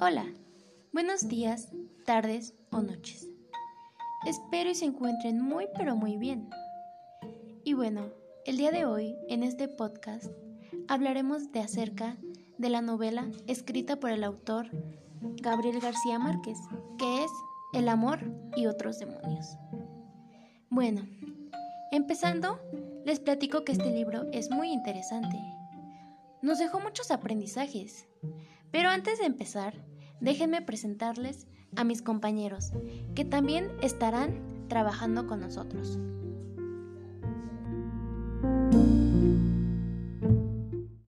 Hola, buenos días, tardes o noches. Espero y se encuentren muy pero muy bien. Y bueno, el día de hoy, en este podcast, hablaremos de acerca de la novela escrita por el autor Gabriel García Márquez, que es El amor y otros demonios. Bueno, empezando, les platico que este libro es muy interesante. Nos dejó muchos aprendizajes. Pero antes de empezar, déjenme presentarles a mis compañeros, que también estarán trabajando con nosotros.